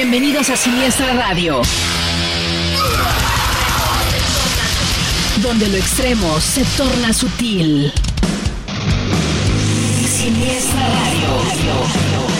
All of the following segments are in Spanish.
Bienvenidos a Siniestra Radio. Donde lo extremo se torna sutil. Siniestra Radio.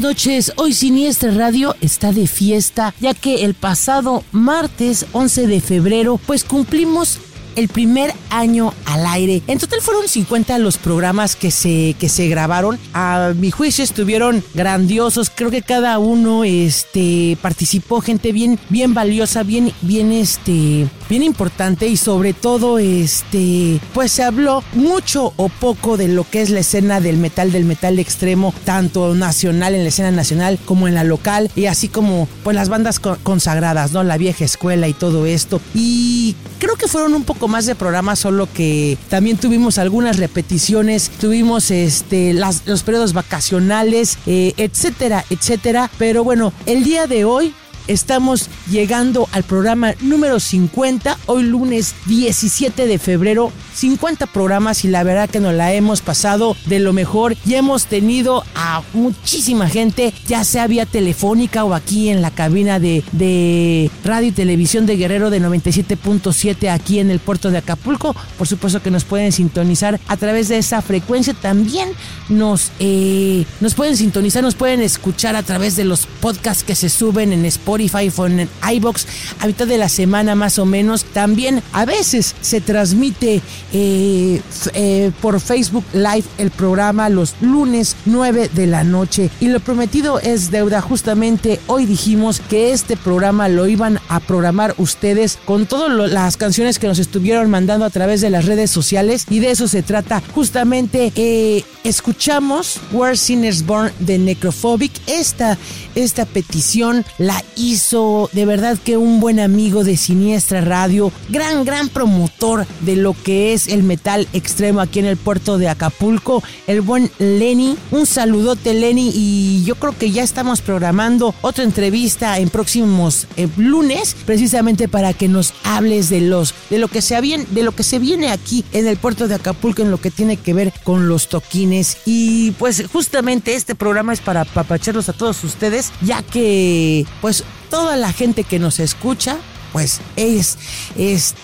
Noches. Hoy Siniestra Radio está de fiesta, ya que el pasado martes 11 de febrero, pues cumplimos el primer año al aire. En total fueron 50 los programas que se, que se grabaron. A mi juicio estuvieron grandiosos. Creo que cada uno este, participó gente bien, bien valiosa, bien, bien, este, bien importante y sobre todo este, pues se habló mucho o poco de lo que es la escena del metal, del metal extremo, tanto nacional en la escena nacional como en la local y así como pues las bandas consagradas, ¿no? La vieja escuela y todo esto. Y creo que fueron un poco más de programa, solo que también tuvimos algunas repeticiones, tuvimos este los periodos vacacionales, eh, etcétera, etcétera. Pero bueno, el día de hoy Estamos llegando al programa número 50, hoy lunes 17 de febrero. 50 programas y la verdad que nos la hemos pasado de lo mejor y hemos tenido a muchísima gente, ya sea vía telefónica o aquí en la cabina de, de radio y televisión de Guerrero de 97.7 aquí en el puerto de Acapulco. Por supuesto que nos pueden sintonizar a través de esa frecuencia. También nos, eh, nos pueden sintonizar, nos pueden escuchar a través de los podcasts que se suben en Spotify o en iBox a mitad de la semana más o menos. También a veces se transmite eh, eh, por Facebook Live el programa los lunes 9 de la noche. Y lo prometido es deuda. Justamente hoy dijimos que este programa lo iban a programar ustedes con todas las canciones que nos estuvieron mandando a través de las redes sociales. Y de eso se trata. Justamente eh, escuchamos Where Sinners Born de Necrophobic. Esta, esta petición la hizo de verdad que un buen amigo de Siniestra Radio, gran, gran promotor de lo que es el metal extremo aquí en el puerto de Acapulco, el buen Lenny. Un saludote Lenny y yo creo que ya estamos programando otra entrevista en próximos eh, lunes, precisamente para que nos hables de los de lo que se viene, de lo que se viene aquí en el puerto de Acapulco en lo que tiene que ver con los toquines y pues justamente este programa es para papacharlos a todos ustedes, ya que pues toda la gente que nos escucha, pues es, es,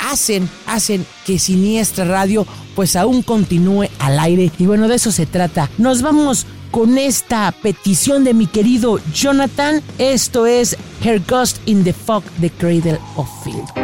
hacen, hacen que Siniestra Radio pues aún continúe al aire. Y bueno, de eso se trata. Nos vamos con esta petición de mi querido Jonathan. Esto es Her Ghost in the Fog, The Cradle of Field.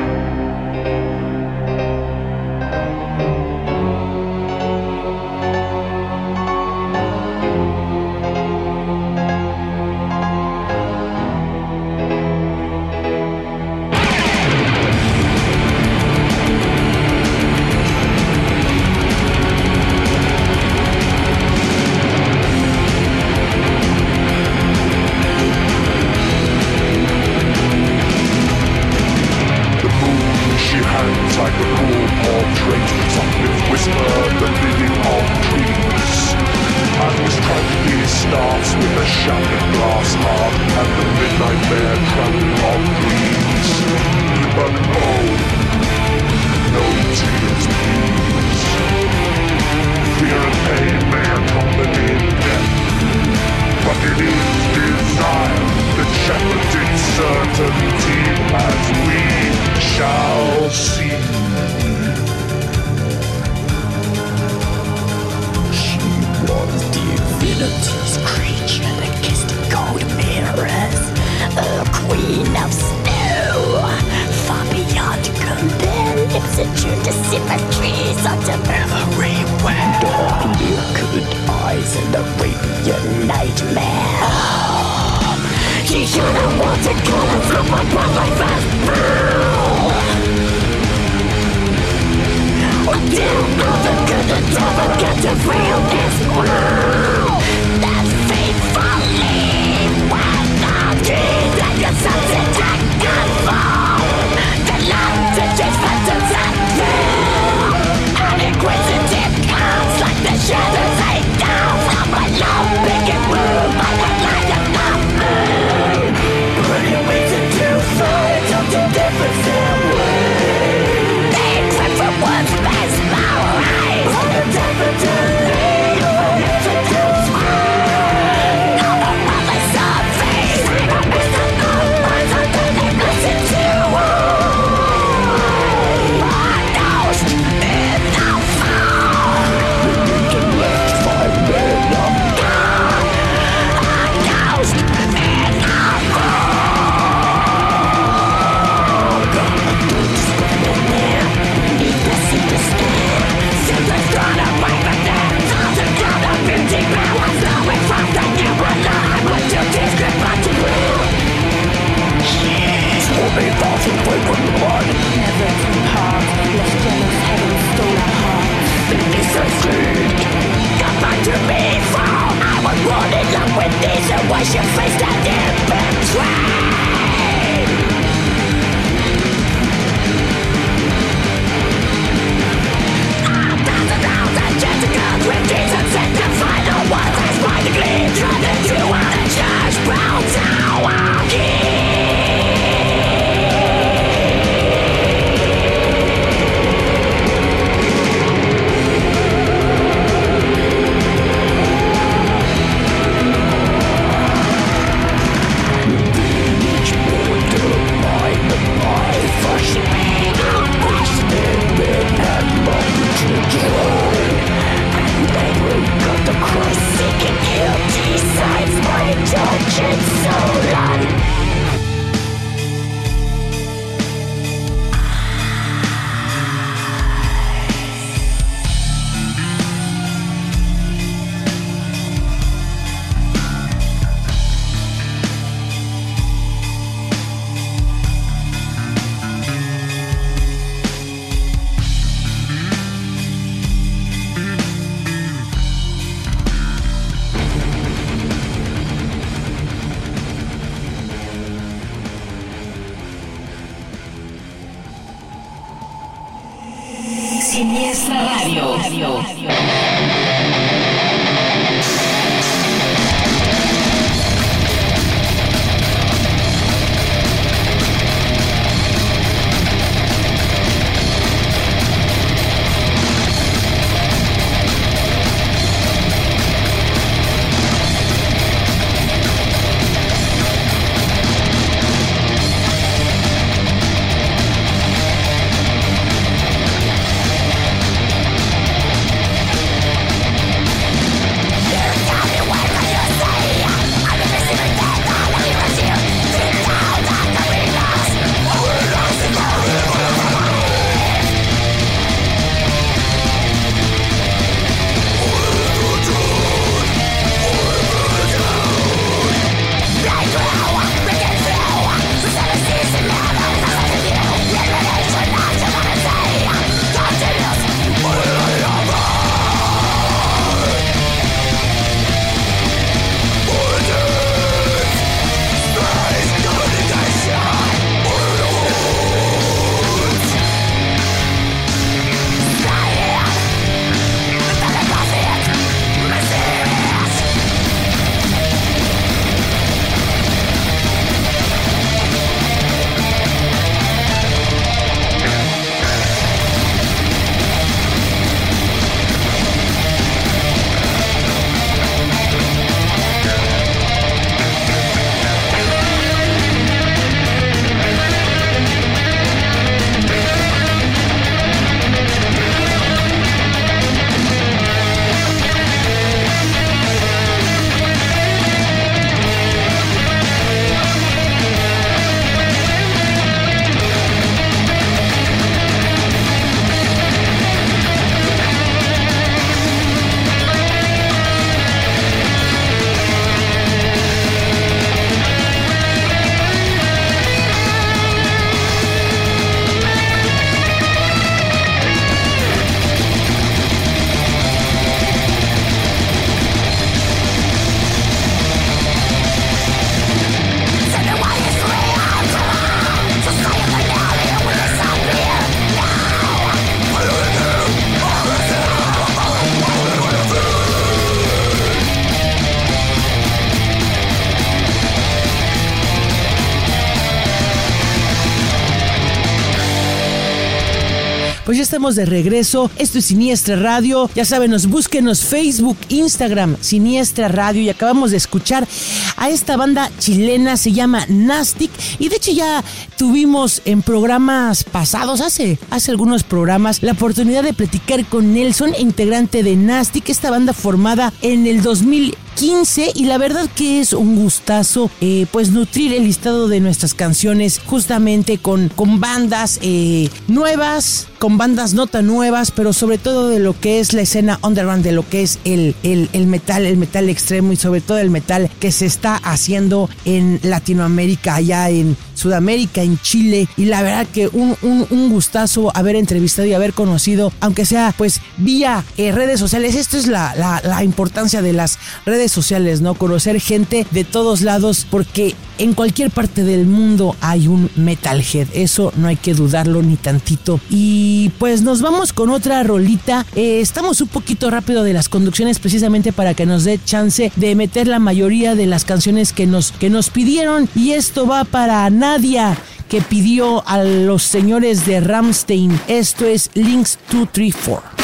Ya estamos de regreso. Esto es Siniestra Radio. Ya saben, nos búsquenos Facebook, Instagram, Siniestra Radio. Y acabamos de escuchar a esta banda chilena, se llama Nastic. Y de hecho ya tuvimos en programas pasados, hace, hace algunos programas, la oportunidad de platicar con Nelson, integrante de Nastic, esta banda formada en el 2000 15 y la verdad que es un gustazo eh, pues nutrir el listado de nuestras canciones justamente con, con bandas eh, nuevas, con bandas no tan nuevas, pero sobre todo de lo que es la escena underground, de lo que es el, el, el metal, el metal extremo y sobre todo el metal que se está haciendo en Latinoamérica, allá en Sudamérica, en Chile y la verdad que un, un, un gustazo haber entrevistado y haber conocido, aunque sea pues vía eh, redes sociales, esto es la, la, importancia de las redes sociales, ¿no? Conocer gente de todos lados porque en cualquier parte del mundo hay un metalhead, eso no hay que dudarlo ni tantito. Y pues nos vamos con otra rolita. Eh, estamos un poquito rápido de las conducciones precisamente para que nos dé chance de meter la mayoría de las canciones que nos, que nos pidieron. Y esto va para Nadia que pidió a los señores de Ramstein. Esto es Links 234.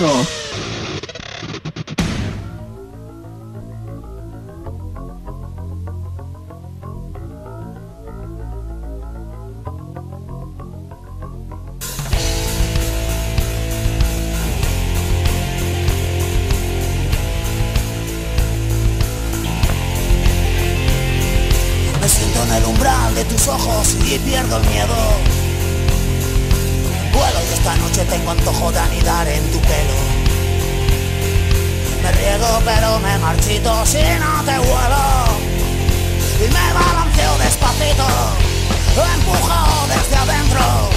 Regreso. Pero me marchito si no te vuelo. Y me balanceo despacito, empujado desde adentro.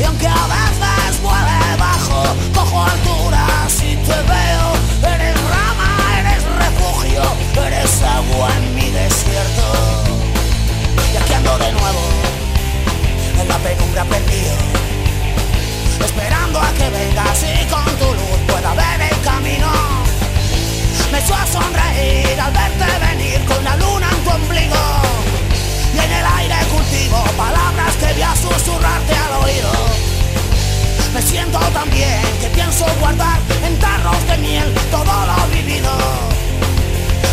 Y aunque a veces vuele bajo, cojo alturas y te veo. Eres rama, eres refugio, eres agua en mi desierto. Y aquí ando de nuevo, en la penumbra perdido. Esperando a que vengas y con tu luz pueda ver el camino. Me echó a sonreír al verte venir con la luna en tu ombligo. Y en el aire cultivo palabras que voy a susurrarte al oído. Me siento tan bien que pienso guardar en tarros de miel todo lo vivido.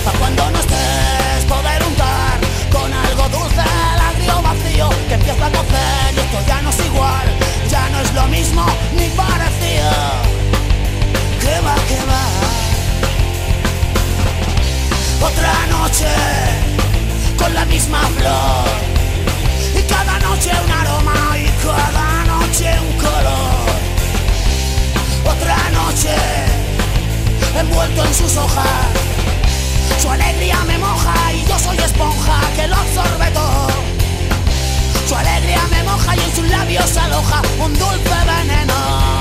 Para cuando no estés poder untar con algo dulce el agrio vacío que empieza a cocer y esto ya no es igual, ya no es lo mismo ni parecido. Otra noche con la misma flor y cada noche un aroma y cada noche un color. Otra noche envuelto en sus hojas. Su alegría me moja y yo soy esponja que lo absorbe todo. Su alegría me moja y en sus labios aloja un dulce veneno.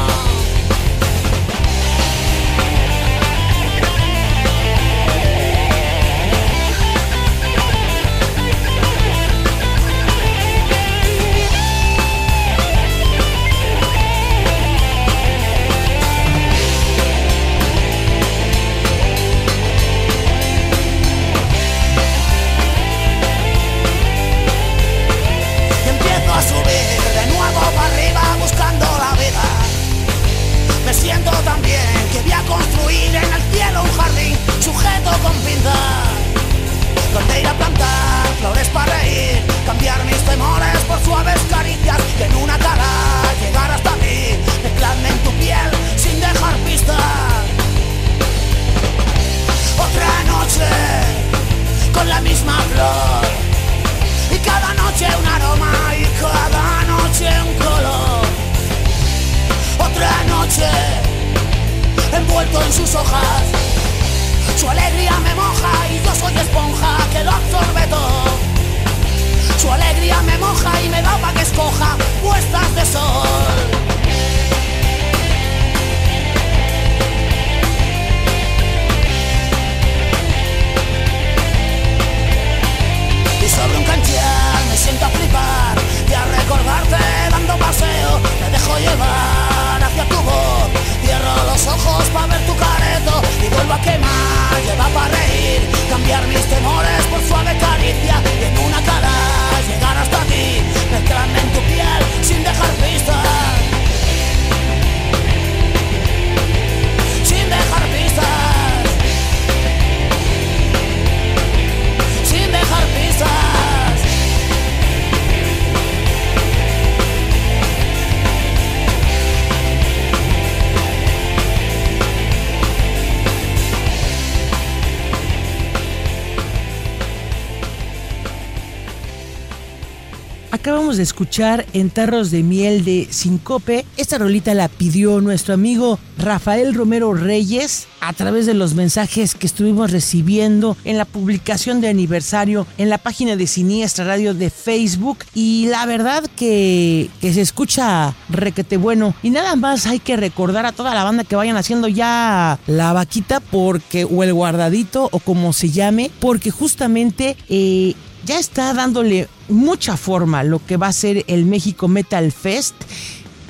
De escuchar en Tarros de Miel de Sincope. Esta rolita la pidió nuestro amigo Rafael Romero Reyes a través de los mensajes que estuvimos recibiendo en la publicación de aniversario en la página de Siniestra Radio de Facebook. Y la verdad que, que se escucha requete bueno. Y nada más hay que recordar a toda la banda que vayan haciendo ya la vaquita porque, o el guardadito, o como se llame, porque justamente eh, ya está dándole mucha forma lo que va a ser el México Metal Fest.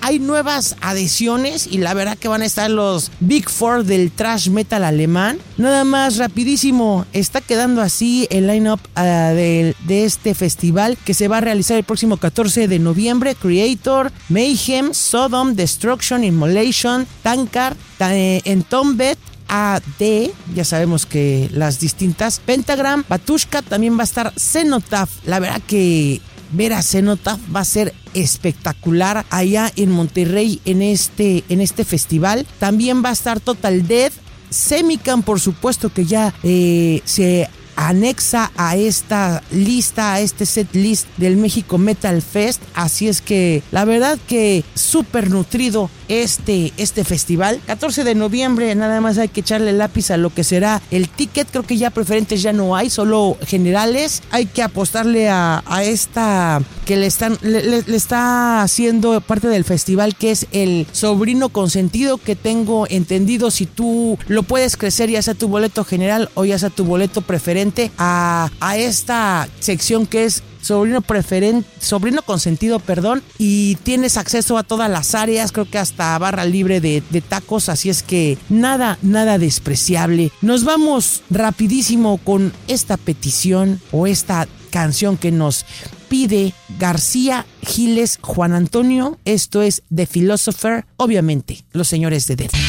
Hay nuevas adhesiones y la verdad que van a estar los Big Four del trash metal alemán. Nada más rapidísimo, está quedando así el lineup de, de este festival que se va a realizar el próximo 14 de noviembre. Creator, Mayhem, Sodom, Destruction, Immolation, Tankard, eh, Entombed, AD, ya sabemos que las distintas, Pentagram, Batushka, también va a estar Cenotaph. La verdad que ver a Cenotaph va a ser espectacular allá en Monterrey en este, en este festival. También va a estar Total Death, Semicam, por supuesto que ya eh, se anexa a esta lista, a este set list del México Metal Fest. Así es que la verdad que súper nutrido este, este festival. 14 de noviembre, nada más hay que echarle lápiz a lo que será el ticket. Creo que ya preferentes ya no hay, solo generales. Hay que apostarle a, esta que le están le, está haciendo parte del festival que es el sobrino consentido que tengo entendido si tú lo puedes crecer ya sea tu boleto general o ya sea tu boleto preferente a, a esta sección que es sobrino preferente, sobrino consentido, perdón, y tienes acceso a todas las áreas, creo que hasta barra libre de, tacos, así es que nada, nada despreciable. Nos vamos rapidísimo con esta petición o esta canción que nos pide García Giles Juan Antonio. Esto es The Philosopher, obviamente, los señores de Death.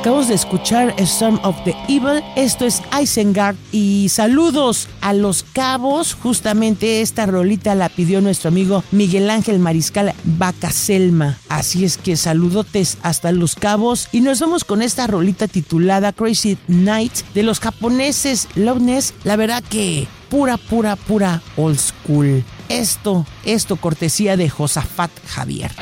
Acabamos de escuchar Storm of the Evil. Esto es Isengard. Y saludos a los cabos. Justamente esta rolita la pidió nuestro amigo Miguel Ángel Mariscal Bacaselma. Así es que saludotes hasta los cabos. Y nos vamos con esta rolita titulada Crazy Night de los japoneses Loveness. La verdad que pura, pura, pura old school. Esto, esto cortesía de Josafat Javier.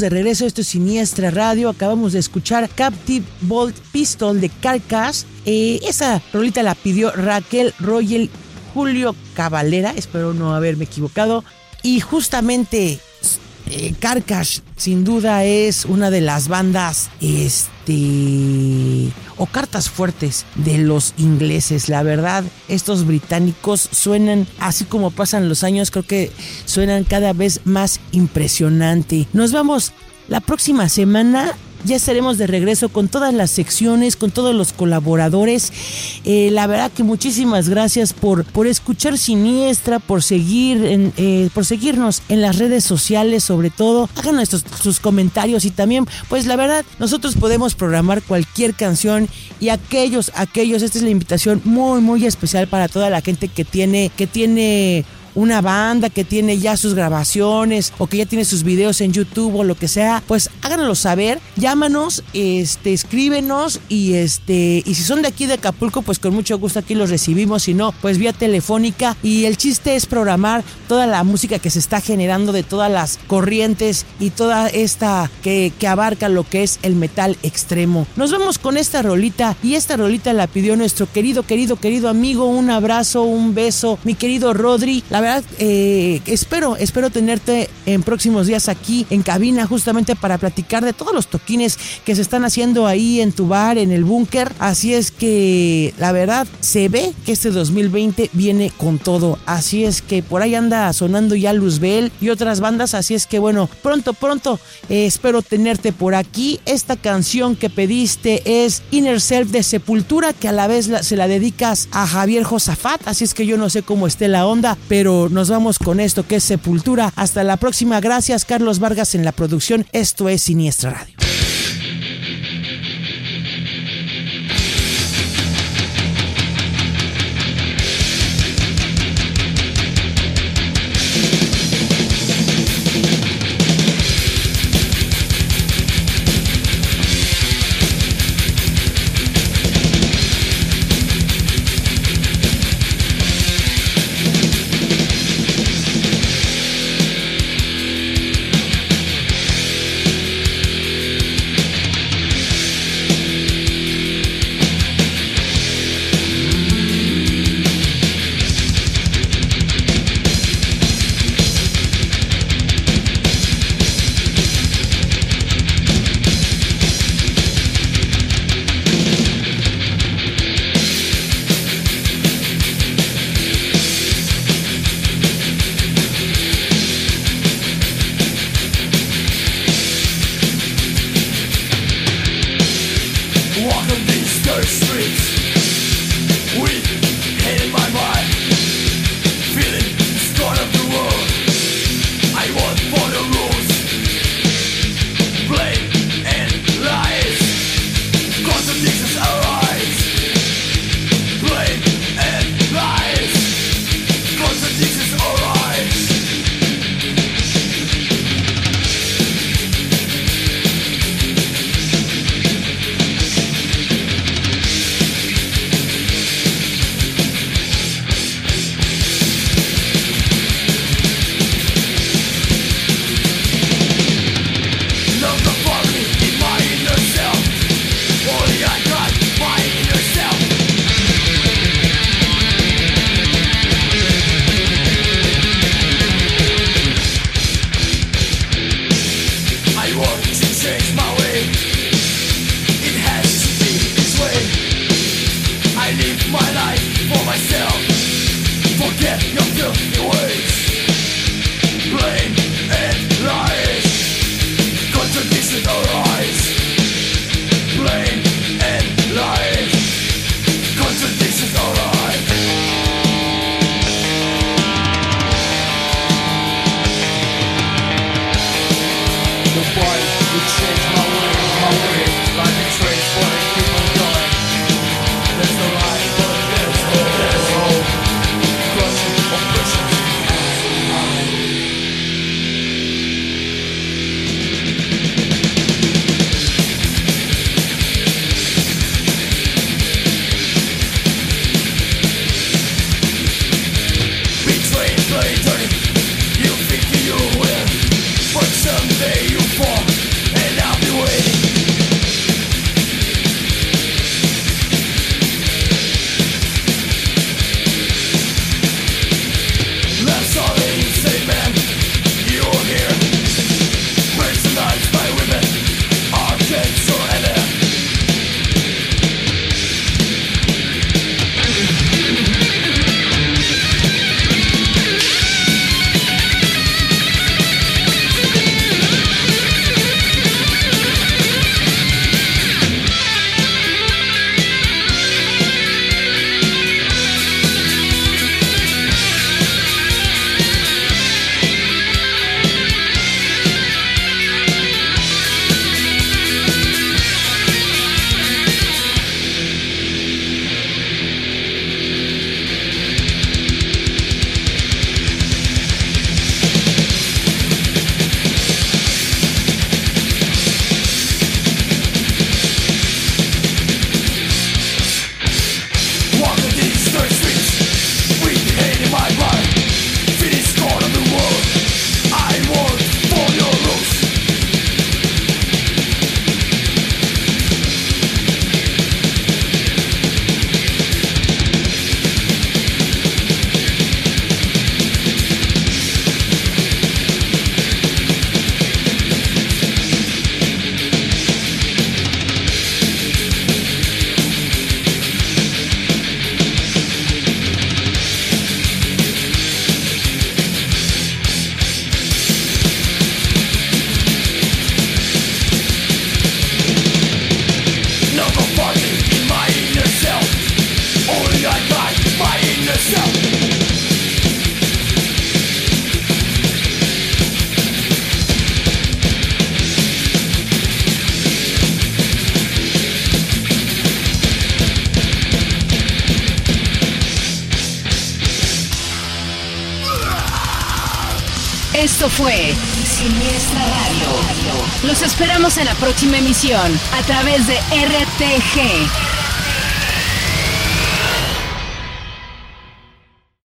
De regreso, esto es Siniestra Radio. Acabamos de escuchar Captive Bolt Pistol de Carcass. Eh, esa rolita la pidió Raquel Royal Julio Cavalera, espero no haberme equivocado. Y justamente eh, Carcass sin duda es una de las bandas este o cartas fuertes de los ingleses. La verdad, estos británicos suenan así como pasan los años, creo que suenan cada vez más impresionante. Nos vamos la próxima semana ya estaremos de regreso con todas las secciones, con todos los colaboradores. Eh, la verdad que muchísimas gracias por, por escuchar Siniestra, por seguir eh, por seguirnos en las redes sociales, sobre todo. Hagan nuestros, sus comentarios y también, pues la verdad, nosotros podemos programar cualquier canción y aquellos, aquellos, esta es la invitación muy, muy especial para toda la gente que tiene, que tiene una banda que tiene ya sus grabaciones o que ya tiene sus videos en YouTube o lo que sea, pues háganoslo saber, llámanos, este, escríbenos y este, y si son de aquí de Acapulco, pues con mucho gusto aquí los recibimos, si no, pues vía telefónica y el chiste es programar toda la música que se está generando de todas las corrientes y toda esta que, que abarca lo que es el metal extremo. Nos vemos con esta rolita y esta rolita la pidió nuestro querido, querido, querido amigo, un abrazo, un beso, mi querido Rodri. La verdad, eh, espero, espero tenerte en próximos días aquí en cabina justamente para platicar de todos los toquines que se están haciendo ahí en tu bar, en el búnker. Así es que la verdad se ve que este 2020 viene con todo. Así es que por ahí anda sonando ya Luzbel y otras bandas. Así es que bueno, pronto, pronto eh, espero tenerte por aquí. Esta canción que pediste es Inner Self de Sepultura, que a la vez se la dedicas a Javier Josafat. Así es que yo no sé cómo esté la onda, nos vamos con esto que es Sepultura. Hasta la próxima. Gracias, Carlos Vargas, en la producción. Esto es Siniestra Radio. Esto fue Siniestra Radio. Los esperamos en la próxima emisión a través de RTG